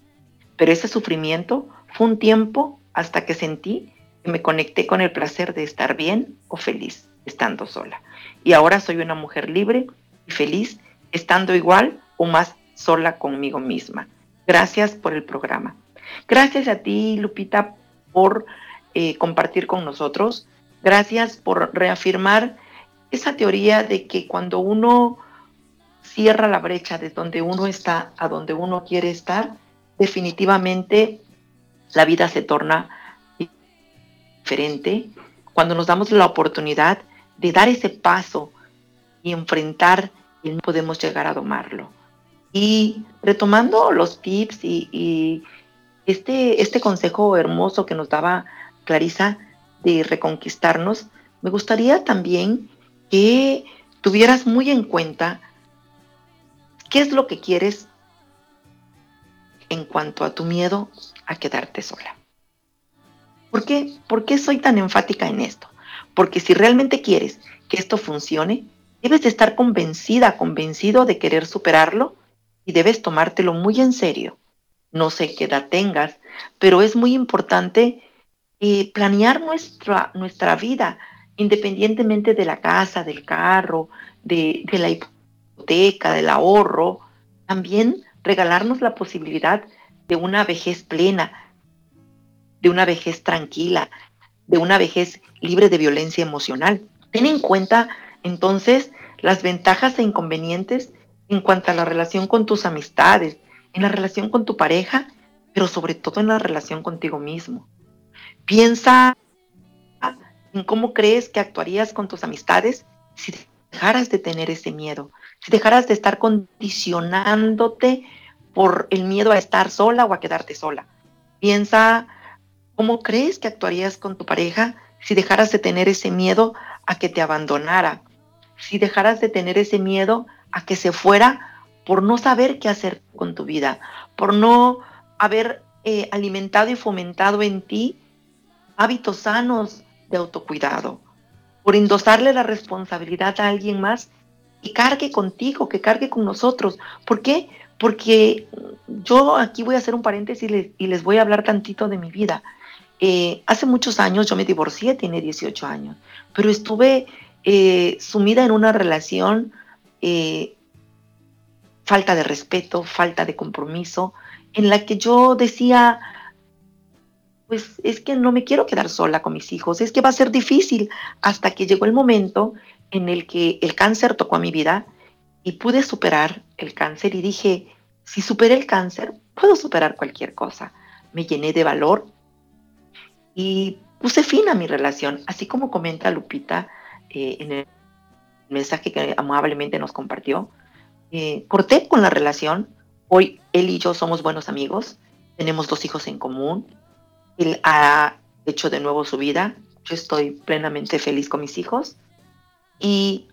Pero ese sufrimiento fue un tiempo hasta que sentí que me conecté con el placer de estar bien o feliz estando sola. Y ahora soy una mujer libre y feliz estando igual o más sola conmigo misma. Gracias por el programa. Gracias a ti, Lupita, por eh, compartir con nosotros. Gracias por reafirmar esa teoría de que cuando uno cierra la brecha de donde uno está a donde uno quiere estar, definitivamente la vida se torna diferente cuando nos damos la oportunidad de dar ese paso y enfrentar y no podemos llegar a domarlo. Y retomando los tips y, este, este consejo hermoso que nos daba Clarisa de reconquistarnos, me gustaría también que tuvieras muy en cuenta qué es lo que quieres en cuanto a tu miedo a quedarte sola. ¿Por qué? ¿Por qué soy tan enfática en esto? Porque si realmente quieres que esto funcione, debes de estar convencida, convencido de querer superarlo y debes tomártelo muy en serio. No sé qué edad tengas, pero es muy importante eh, planear nuestra, nuestra vida, independientemente de la casa, del carro, de, de la hipoteca, del ahorro. También regalarnos la posibilidad de una vejez plena, de una vejez tranquila, de una vejez libre de violencia emocional. Ten en cuenta entonces las ventajas e inconvenientes en cuanto a la relación con tus amistades, en la relación con tu pareja, pero sobre todo en la relación contigo mismo. Piensa en cómo crees que actuarías con tus amistades si dejaras de tener ese miedo, si dejaras de estar condicionándote por el miedo a estar sola o a quedarte sola. Piensa ¿Cómo crees que actuarías con tu pareja si dejaras de tener ese miedo a que te abandonara? Si dejaras de tener ese miedo a que se fuera por no saber qué hacer con tu vida, por no haber eh, alimentado y fomentado en ti hábitos sanos de autocuidado, por endosarle la responsabilidad a alguien más y cargue contigo, que cargue con nosotros. ¿Por qué? Porque yo aquí voy a hacer un paréntesis y les voy a hablar tantito de mi vida. Eh, hace muchos años yo me divorcié, tiene 18 años, pero estuve eh, sumida en una relación, eh, falta de respeto, falta de compromiso, en la que yo decía, pues es que no me quiero quedar sola con mis hijos, es que va a ser difícil, hasta que llegó el momento en el que el cáncer tocó a mi vida y pude superar el cáncer y dije, si superé el cáncer, puedo superar cualquier cosa. Me llené de valor, y puse fin a mi relación, así como comenta Lupita eh, en el mensaje que amablemente nos compartió. Eh, corté con la relación, hoy él y yo somos buenos amigos, tenemos dos hijos en común, él ha hecho de nuevo su vida, yo estoy plenamente feliz con mis hijos y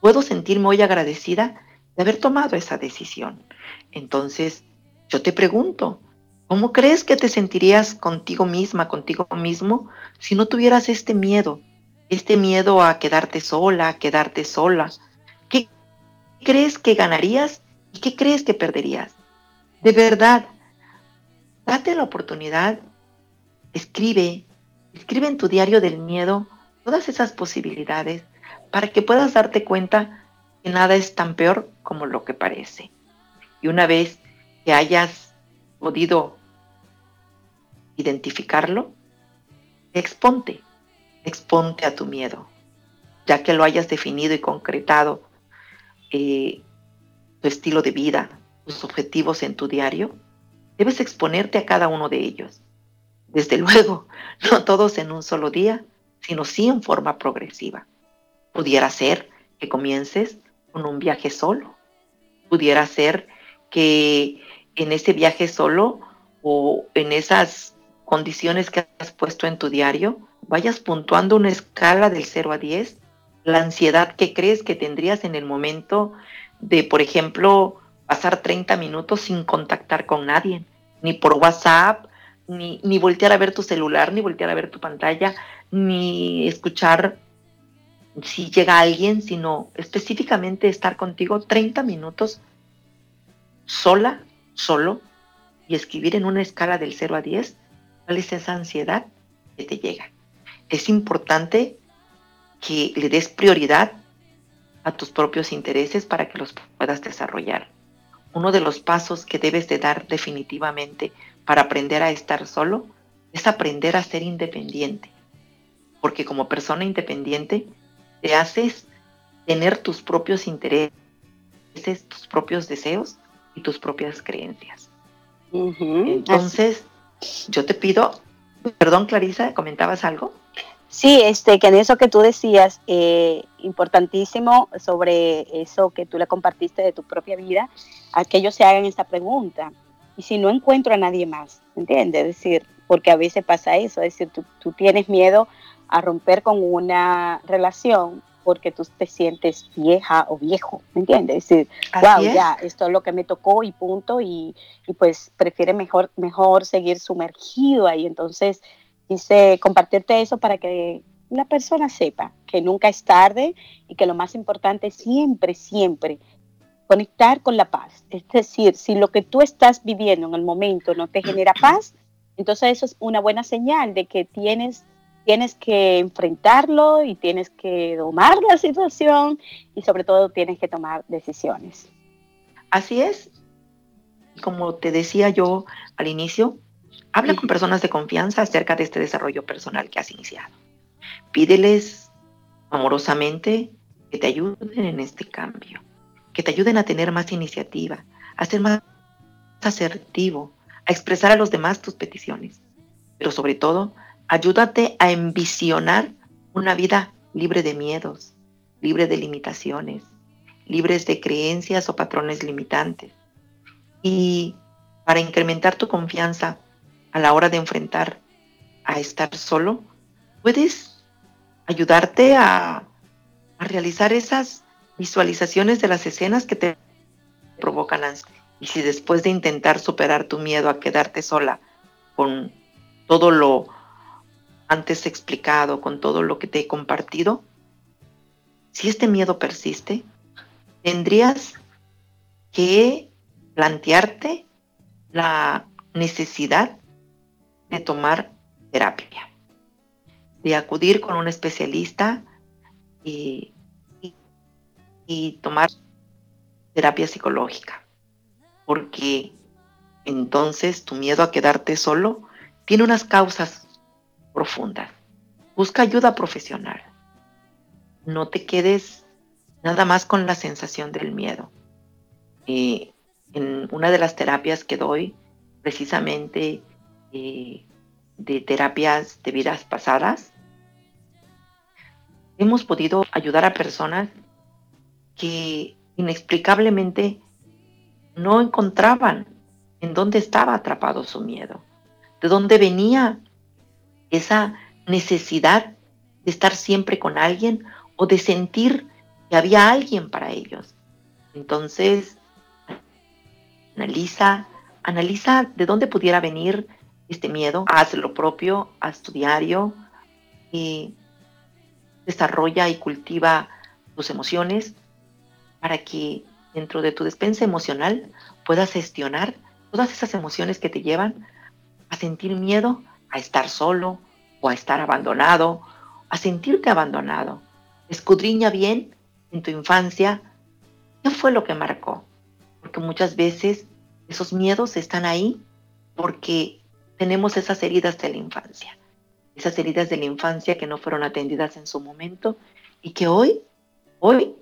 puedo sentirme hoy agradecida de haber tomado esa decisión. Entonces, yo te pregunto, ¿Cómo crees que te sentirías contigo misma, contigo mismo, si no tuvieras este miedo? Este miedo a quedarte sola, a quedarte sola. ¿Qué crees que ganarías y qué crees que perderías? De verdad, date la oportunidad, escribe, Escribe en tu diario del miedo todas esas posibilidades para que puedas darte cuenta que nada es tan peor como lo que parece. Y una vez que hayas podido identificarlo, exponte, exponte a tu miedo, ya que lo hayas definido y concretado eh, tu estilo de vida, tus objetivos en tu diario, debes exponerte a cada uno de ellos. Desde (laughs) luego, no todos en un solo día, sino sí en forma progresiva. Pudiera ser que comiences con un viaje solo. Pudiera ser que en ese viaje solo o en esas condiciones que has puesto en tu diario, vayas puntuando una escala del 0 a 10, la ansiedad que crees que tendrías en el momento de, por ejemplo, pasar 30 minutos sin contactar con nadie, ni por WhatsApp, ni, ni voltear a ver tu celular, ni voltear a ver tu pantalla, ni escuchar si llega alguien, sino específicamente estar contigo 30 minutos sola, solo, y escribir en una escala del 0 a 10 cuál es esa ansiedad que te llega. Es importante que le des prioridad a tus propios intereses para que los puedas desarrollar. Uno de los pasos que debes de dar definitivamente para aprender a estar solo es aprender a ser independiente. Porque como persona independiente te haces tener tus propios intereses, tus propios deseos y tus propias creencias. Entonces, yo te pido, perdón Clarisa, ¿comentabas algo?
Sí, este, que en eso que tú decías, eh, importantísimo sobre eso que tú le compartiste de tu propia vida, a que se hagan esta pregunta. Y si no encuentro a nadie más, ¿entiendes? Es decir, porque a veces pasa eso, es decir, tú, tú tienes miedo a romper con una relación porque tú te sientes vieja o viejo, ¿me entiendes? Es decir, wow, ya, esto es lo que me tocó y punto, y, y, pues prefiere mejor, mejor seguir sumergido ahí. Entonces, quise compartirte eso para que la persona sepa que nunca es tarde y que lo más importante es siempre, siempre conectar con la paz. Es decir, si lo que tú estás viviendo en el momento no te genera paz, entonces eso es una buena señal de que tienes tienes que enfrentarlo y tienes que domar la situación y sobre todo tienes que tomar decisiones.
Así es. Como te decía yo al inicio, habla con personas de confianza acerca de este desarrollo personal que has iniciado. Pídeles amorosamente que te ayuden en este cambio, que te ayuden a tener más iniciativa, a ser más asertivo, a expresar a los demás tus peticiones, pero sobre todo Ayúdate a envisionar una vida libre de miedos, libre de limitaciones, libres de creencias o patrones limitantes. Y para incrementar tu confianza a la hora de enfrentar a estar solo, puedes ayudarte a, realizar esas visualizaciones de las escenas que te provocan ansiedad. Y si después de intentar superar tu miedo a quedarte sola con todo lo antes explicado, con todo lo que te he compartido, si este miedo persiste, tendrías que plantearte la necesidad de tomar terapia, de acudir con un especialista y, y tomar terapia psicológica, porque entonces tu miedo a quedarte solo tiene unas causas profunda. Busca ayuda profesional. No te quedes nada más con la sensación del miedo. Eh, en una de las terapias que doy, precisamente eh, de terapias de vidas pasadas, hemos podido ayudar a personas que inexplicablemente no encontraban en dónde estaba atrapado su miedo, de dónde venía esa necesidad de estar siempre con alguien o de sentir que había alguien para ellos. Entonces, analiza, analiza de dónde pudiera venir este miedo, haz lo propio, haz tu diario y desarrolla y cultiva tus emociones para que dentro de tu despensa emocional puedas gestionar todas esas emociones que te llevan a sentir miedo a estar solo o a estar abandonado, a sentirte abandonado. Escudriña bien en tu infancia qué fue lo que marcó, porque muchas veces esos miedos están ahí porque tenemos esas heridas de la infancia, esas heridas de la infancia que no fueron atendidas en su momento y que hoy, hoy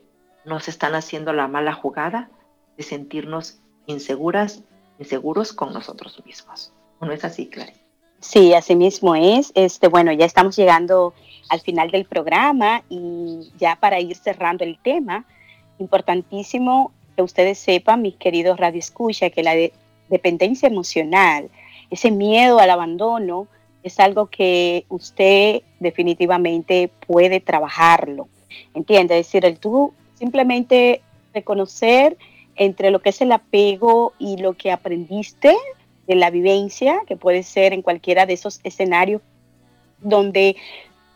nos están haciendo la mala jugada de sentirnos inseguras, inseguros con nosotros mismos. ¿No es así, Clary?
Sí, así mismo es. Este, bueno, ya estamos llegando al final del programa y ya para ir cerrando el tema, importantísimo que ustedes sepan, mis queridos Radio Escucha, que la dependencia emocional, ese miedo al abandono, es algo que usted definitivamente puede trabajarlo. ¿Entiende? Es decir, el tú simplemente reconocer entre lo que es el apego y lo que aprendiste de la vivencia, que puede ser en cualquiera de esos escenarios donde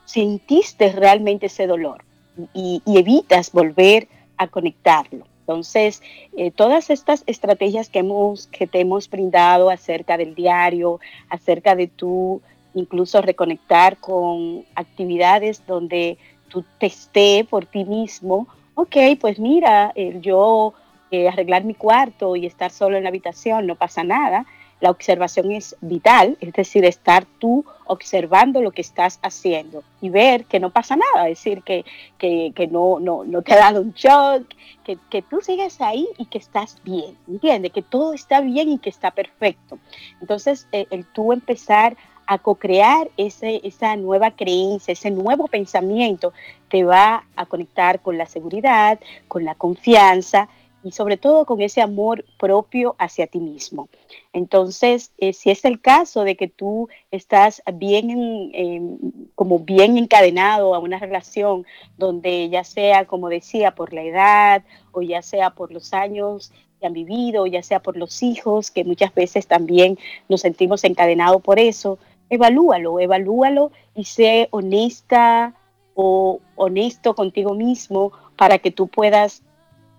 sentiste realmente ese dolor y, evitas volver a conectarlo. Entonces, eh, todas estas estrategias que, hemos, que te hemos brindado acerca del diario, acerca de tú incluso reconectar con actividades donde tú te esté por ti mismo, ok, pues mira, yo eh, arreglar mi cuarto y estar solo en la habitación, no pasa nada. La observación es vital, es decir, estar tú observando lo que estás haciendo y ver que no pasa nada, es decir, que, que, no, no, no, te ha dado un shock, que, que tú sigues ahí y que estás bien, ¿entiendes? Que todo está bien y que está perfecto. Entonces, eh, el tú empezar a co-crear esa nueva creencia, ese nuevo pensamiento, te va a conectar con la seguridad, con la confianza y sobre todo con ese amor propio hacia ti mismo. Entonces, eh, si es el caso de que tú estás bien, como bien encadenado a una relación donde ya sea, como decía, por la edad o ya sea por los años que han vivido, ya sea por los hijos, que muchas veces también nos sentimos encadenados por eso, evalúalo, evalúalo y sé honesta o honesto contigo mismo para que tú puedas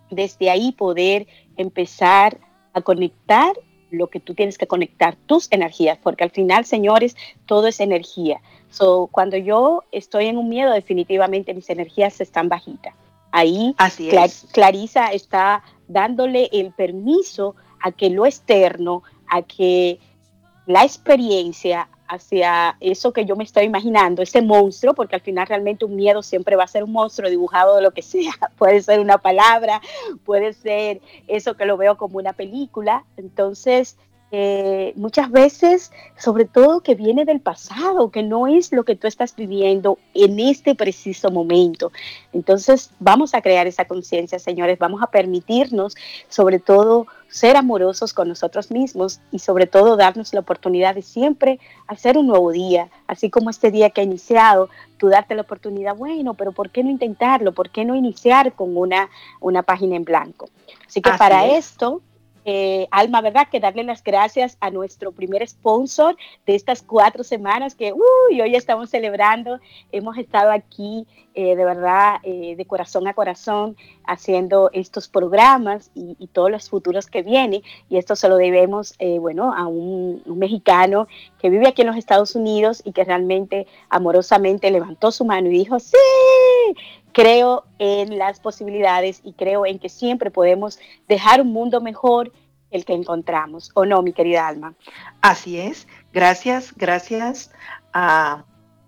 desde ahí poder empezar a conectar lo que tú tienes que conectar, tus energías, porque al final, señores, todo es energía. So, cuando yo estoy en un miedo, definitivamente mis energías están bajitas. Ahí
Así
Clarisa está dándole el permiso a que lo externo, a que la experiencia, hacia eso que yo me estoy imaginando, ese monstruo, porque al final realmente un miedo siempre va a ser un monstruo dibujado de lo que (laughs) sea, puede ser una palabra, puede ser eso que lo veo como una película, entonces eh, muchas veces, sobre todo que viene del pasado, que no es lo que tú estás viviendo en este preciso momento. Entonces, vamos a crear esa conciencia, señores, vamos a permitirnos, sobre todo, ser amorosos con nosotros mismos y sobre todo darnos la oportunidad de siempre hacer un nuevo día, así como este día que ha iniciado, tú darte la oportunidad, bueno, pero ¿por qué no intentarlo? ¿Por qué no iniciar con una, una página en blanco? Así que para esto eh, Alma, ¿verdad? Que darle las gracias a nuestro primer sponsor de estas cuatro semanas que uy, hoy estamos celebrando. Hemos estado aquí eh, de verdad, eh, de corazón a corazón, haciendo estos programas y, todos los futuros que vienen. Y esto se lo debemos, bueno, a un, un mexicano que vive aquí en los Estados Unidos y que realmente amorosamente levantó su mano y dijo, sí, creo en las posibilidades y creo en que siempre podemos dejar un mundo mejor el que encontramos, ¿o no, mi querida Alma?
Así es. Gracias, gracias a,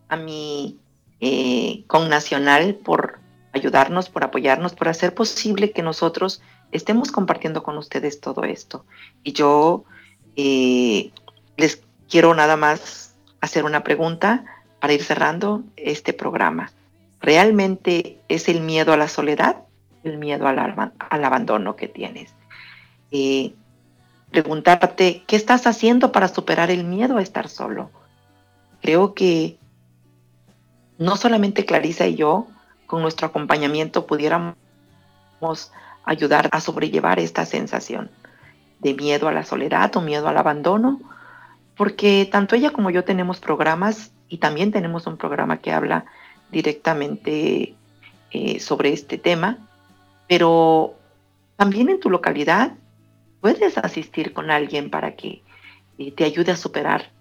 a mi eh, connacional por ayudarnos, por apoyarnos, por hacer posible que nosotros estemos compartiendo con ustedes todo esto. Y yo eh, les quiero nada más hacer una pregunta para ir cerrando este programa. ¿Realmente es el miedo a la soledad? El miedo al, al abandono que tienes. Eh, preguntarte, ¿qué estás haciendo para superar el miedo a estar solo? Creo que no solamente Clarisa y yo, con nuestro acompañamiento, pudiéramos ayudar a sobrellevar esta sensación de miedo a la soledad o miedo al abandono, porque tanto ella como yo tenemos programas y también tenemos un programa que habla directamente eh, sobre este tema, pero también en tu localidad puedes asistir con alguien para que eh, te ayude a superar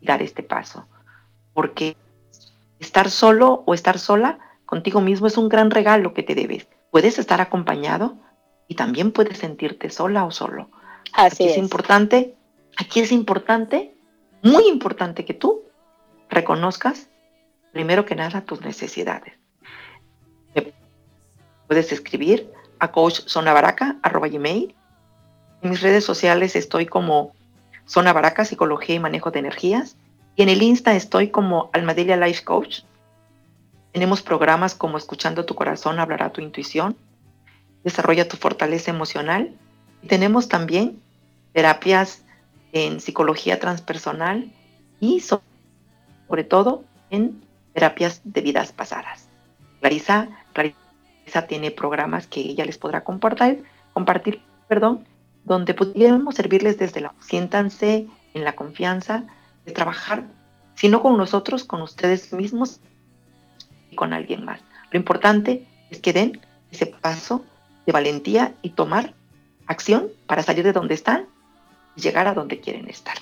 y dar este paso. Porque Estar solo o estar sola contigo mismo es un gran regalo que te debes. Puedes estar acompañado y también puedes sentirte sola o solo.
Así
aquí
es.
es importante, aquí es importante, muy importante que tú reconozcas primero que nada tus necesidades. Puedes escribir a coachzonabaraca.gmail. En mis redes sociales estoy como Zona Baraca, Psicología y Manejo de Energías. Y en el Insta estoy como Almadelia Life Coach. Tenemos programas como Escuchando tu corazón, hablará tu intuición, Desarrolla tu fortaleza emocional. Y tenemos también terapias en psicología transpersonal y sobre todo en terapias de vidas pasadas. Clarisa, Clarisa tiene programas que ella les podrá compartir, compartir perdón, donde pudiéramos servirles desde la... Siéntanse en la confianza de trabajar, si no con nosotros, con ustedes mismos y con alguien más. Lo importante es que den ese paso de valentía y tomar acción para salir de donde están y llegar a donde quieren estar.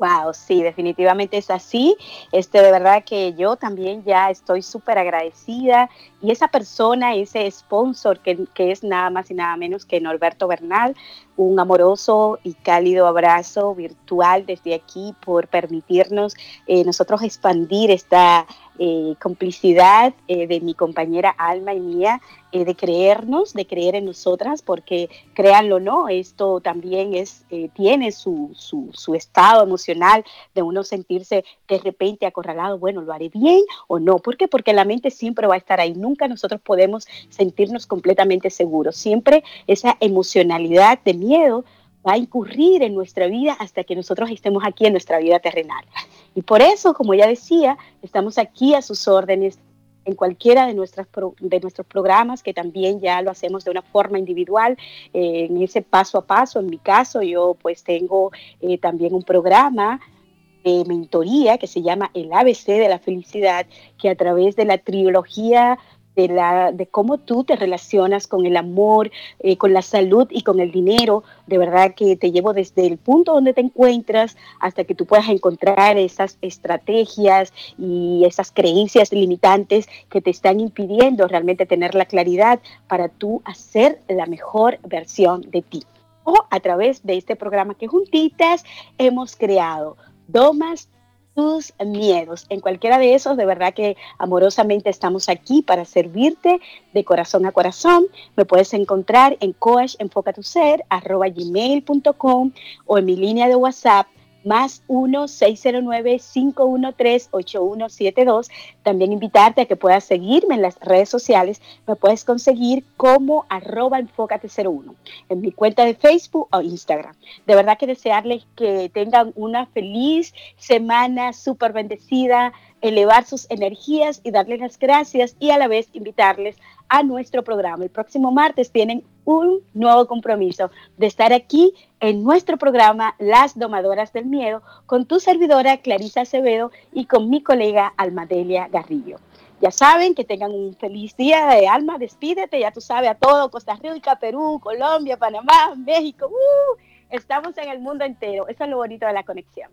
Wow, sí, definitivamente es así. Este, de verdad que yo también ya estoy súper agradecida. Y esa persona, ese sponsor que, que, es nada más y nada menos que Norberto Bernal, un amoroso y cálido abrazo virtual desde aquí por permitirnos eh, nosotros expandir esta eh, complicidad eh, de mi compañera Alma y mía, eh, de creernos, de creer en nosotras, porque créanlo o no, esto también es, eh, tiene su, su, su, estado emocional de uno sentirse de repente acorralado, bueno, ¿lo haré bien o no? ¿Por qué? Porque la mente siempre va a estar ahí, nunca nosotros podemos sentirnos completamente seguros, siempre esa emocionalidad de miedo va a incurrir en nuestra vida hasta que nosotros estemos aquí en nuestra vida terrenal. Y por eso, como ya decía, estamos aquí a sus órdenes en cualquiera de, nuestras pro, de nuestros programas, que también ya lo hacemos de una forma individual, eh, en ese paso a paso. En mi caso, yo pues tengo eh, también un programa de mentoría que se llama el ABC de la felicidad, que a través de la trilogía de, la, de cómo tú te relacionas con el amor, eh, con la salud y con el dinero. De verdad que te llevo desde el punto donde te encuentras hasta que tú puedas encontrar esas estrategias y esas creencias limitantes que te están impidiendo realmente tener la claridad para tú hacer la mejor versión de ti. O a través de este programa que juntitas hemos creado. Domas tus miedos. En cualquiera de esos, de verdad que amorosamente estamos aquí para servirte de corazón a corazón. Me puedes encontrar en coachenfocatuser.gmail.com o en mi línea de WhatsApp más 1-609-513-8172. También invitarte a que puedas seguirme en las redes sociales. Me puedes conseguir como arroba enfócate01 en mi cuenta de Facebook o Instagram. De verdad que desearles que tengan una feliz semana súper bendecida, elevar sus energías y darles las gracias y a la vez invitarles a nuestro programa. El próximo martes tienen un nuevo compromiso de estar aquí en nuestro programa Las Domadoras del Miedo con tu servidora Clarisa Acevedo y con mi colega Almadelia Garrillo. Ya saben que tengan un feliz día de alma, despídete, ya tú sabes, a todo Costa Rica, Perú, Colombia, Panamá, México, uh, estamos en el mundo entero, eso es lo bonito de la conexión.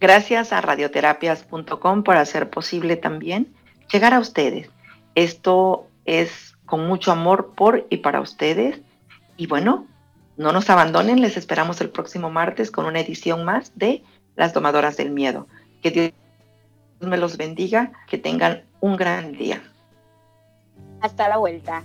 Gracias a radioterapias.com por hacer posible también llegar a ustedes. Esto es con mucho amor por y para ustedes. Y bueno, no nos abandonen, les esperamos el próximo martes con una edición más de Las Domadoras del Miedo. Que Dios me los bendiga, que tengan un gran día.
Hasta la vuelta.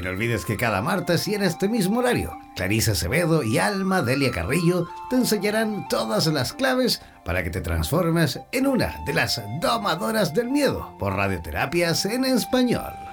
Y no olvides que cada martes y en este mismo horario, Clarisa Acevedo y Alma Delia Carrillo te enseñarán todas las claves para que te transformes en una de las domadoras del miedo por radioterapias en español.